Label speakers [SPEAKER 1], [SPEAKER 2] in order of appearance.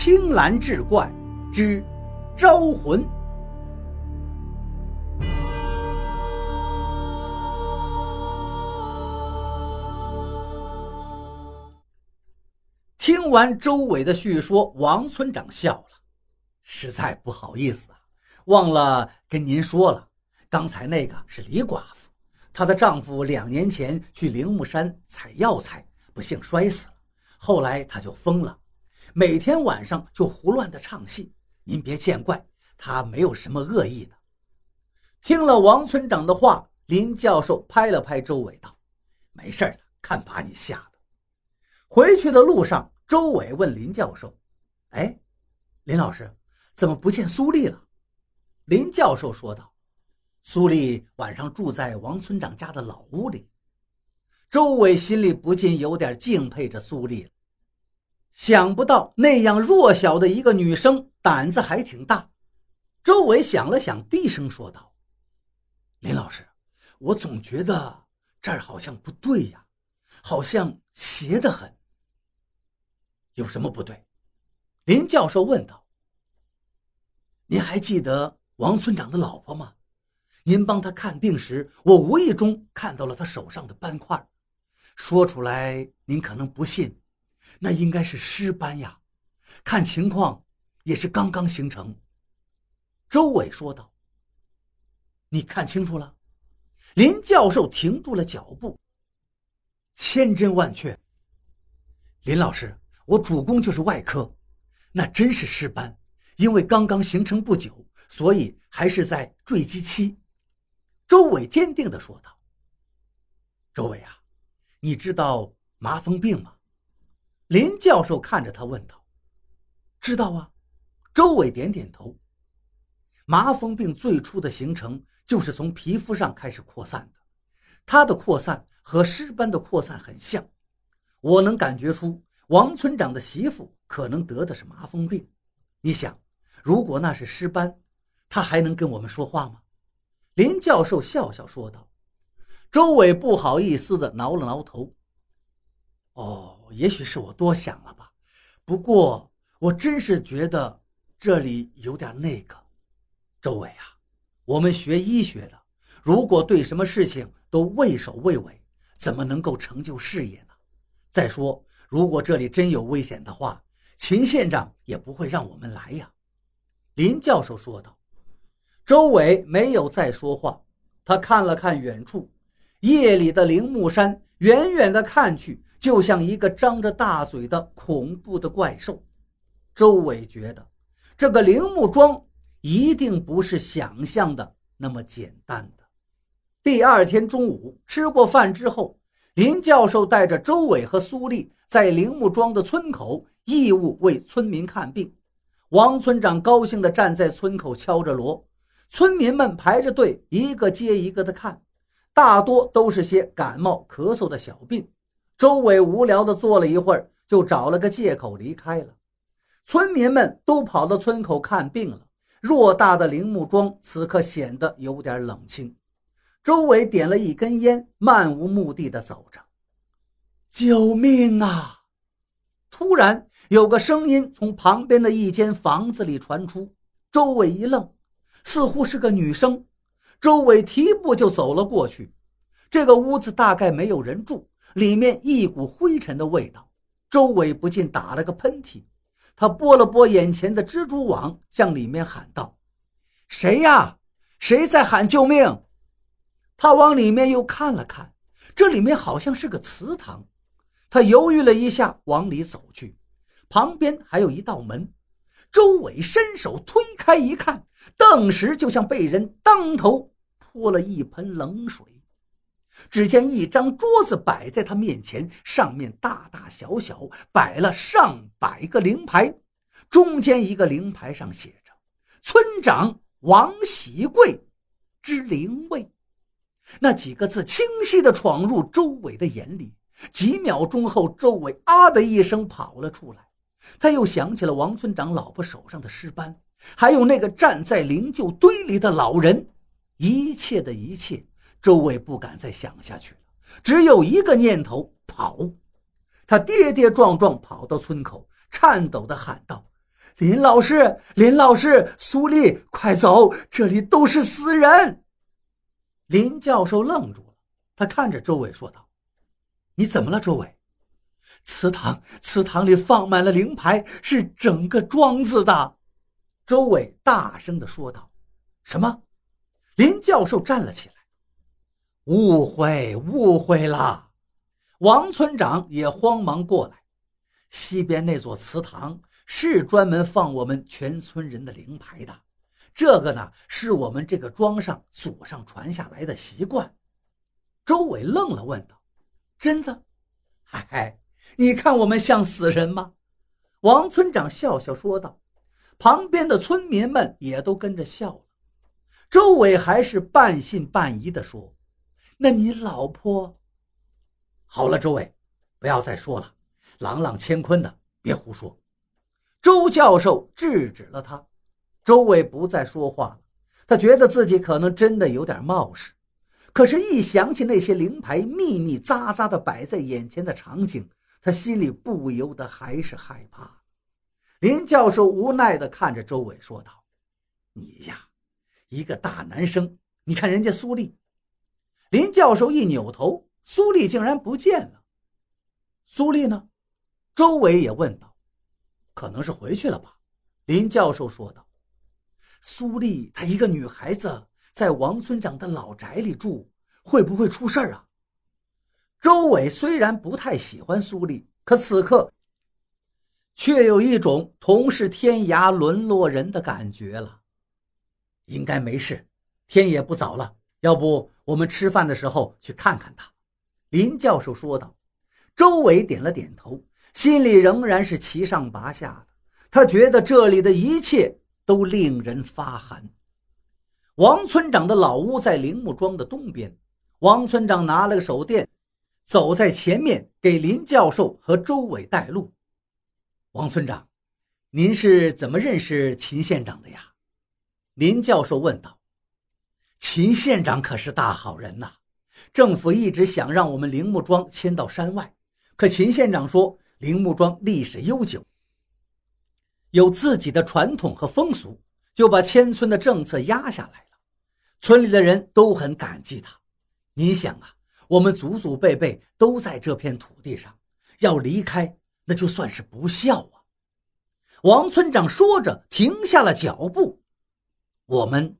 [SPEAKER 1] 青蓝志怪之招魂。听完周伟的叙说，王村长笑了：“实在不好意思啊，忘了跟您说了，刚才那个是李寡妇，她的丈夫两年前去灵木山采药材，不幸摔死了。后来她就疯了，每天晚上就胡乱的唱戏。您别见怪，他没有什么恶意的。”听了王村长的话，林教授拍了拍周伟道：“没事的，看把你吓的。”回去的路上。周伟问林教授：“哎，林老师，怎么不见苏丽了？”林教授说道：“苏丽晚上住在王村长家的老屋里。”周伟心里不禁有点敬佩着苏丽了。想不到那样弱小的一个女生胆子还挺大。周伟想了想，低声说道：“林老师，我总觉得这儿好像不对呀，好像邪得很。”有什么不对？林教授问道。您还记得王村长的老婆吗？您帮他看病时，我无意中看到了他手上的斑块。说出来您可能不信，那应该是尸斑呀。看情况，也是刚刚形成。周伟说道。你看清楚了？林教授停住了脚步。千真万确。林老师。我主攻就是外科，那真是尸斑，因为刚刚形成不久，所以还是在坠机期。周伟坚定地说道：“周伟啊，你知道麻风病吗？”林教授看着他问道：“知道啊。”周伟点点头。麻风病最初的形成就是从皮肤上开始扩散的，它的扩散和尸斑的扩散很像，我能感觉出。王村长的媳妇可能得的是麻风病，你想，如果那是尸斑，他还能跟我们说话吗？林教授笑笑说道。周伟不好意思地挠了挠头。哦，也许是我多想了吧。不过我真是觉得这里有点那个。周伟啊，我们学医学的，如果对什么事情都畏首畏尾，怎么能够成就事业呢？再说。如果这里真有危险的话，秦县长也不会让我们来呀。”林教授说道。周伟没有再说话，他看了看远处，夜里的灵木山，远远的看去，就像一个张着大嘴的恐怖的怪兽。周伟觉得，这个铃木庄一定不是想象的那么简单的。第二天中午吃过饭之后。林教授带着周伟和苏丽在铃木庄的村口义务为村民看病。王村长高兴地站在村口敲着锣，村民们排着队，一个接一个的看，大多都是些感冒、咳嗽的小病。周伟无聊的坐了一会儿，就找了个借口离开了。村民们都跑到村口看病了，偌大的铃木庄此刻显得有点冷清。周伟点了一根烟，漫无目的的走着。救命啊！突然有个声音从旁边的一间房子里传出。周伟一愣，似乎是个女生。周伟提步就走了过去。这个屋子大概没有人住，里面一股灰尘的味道。周伟不禁打了个喷嚏。他拨了拨眼前的蜘蛛网，向里面喊道：“谁呀？谁在喊救命？”他往里面又看了看，这里面好像是个祠堂。他犹豫了一下，往里走去，旁边还有一道门。周伟伸手推开一看，顿时就像被人当头泼了一盆冷水。只见一张桌子摆在他面前，上面大大小小摆了上百个灵牌，中间一个灵牌上写着“村长王喜贵之灵位”。那几个字清晰地闯入周伟的眼里。几秒钟后，周伟啊的一声跑了出来。他又想起了王村长老婆手上的尸斑，还有那个站在灵柩堆里的老人。一切的一切，周伟不敢再想下去了，只有一个念头：跑。他跌跌撞撞跑到村口，颤抖地喊道：“林老师，林老师，苏丽，快走，这里都是死人！林教授愣住了，他看着周伟说道：“你怎么了，周伟？”祠堂，祠堂里放满了灵牌，是整个庄子的。周伟大声地说道：“什么？”林教授站了起来。误会，误会了。王村长也慌忙过来。西边那座祠堂是专门放我们全村人的灵牌的，这个呢是我们这个庄上祖上传下来的习惯。周伟愣了，问道：“真的？”“嗨嗨。”你看我们像死人吗？王村长笑笑说道，旁边的村民们也都跟着笑了。周伟还是半信半疑地说：“那你老婆？”好了，周伟，不要再说了，朗朗乾坤的，别胡说。周教授制止了他。周伟不再说话了，他觉得自己可能真的有点冒失，可是，一想起那些灵牌密密匝匝的摆在眼前的场景，他心里不由得还是害怕。林教授无奈地看着周伟说道：“你呀，一个大男生，你看人家苏丽。”林教授一扭头，苏丽竟然不见了。苏丽呢？周伟也问道：“可能是回去了吧？”林教授说道：“苏丽，她一个女孩子，在王村长的老宅里住，会不会出事儿啊？”周伟虽然不太喜欢苏丽，可此刻却有一种同是天涯沦落人的感觉了。应该没事，天也不早了，要不我们吃饭的时候去看看他？”林教授说道。周伟点了点头，心里仍然是七上八下的。他觉得这里的一切都令人发寒。王村长的老屋在铃木庄的东边，王村长拿了个手电。走在前面，给林教授和周伟带路。王村长，您是怎么认识秦县长的呀？林教授问道。秦县长可是大好人呐，政府一直想让我们铃木庄迁到山外，可秦县长说铃木庄历史悠久，有自己的传统和风俗，就把迁村的政策压下来了。村里的人都很感激他。您想啊。我们祖祖辈辈都在这片土地上，要离开那就算是不孝啊！王村长说着停下了脚步。我们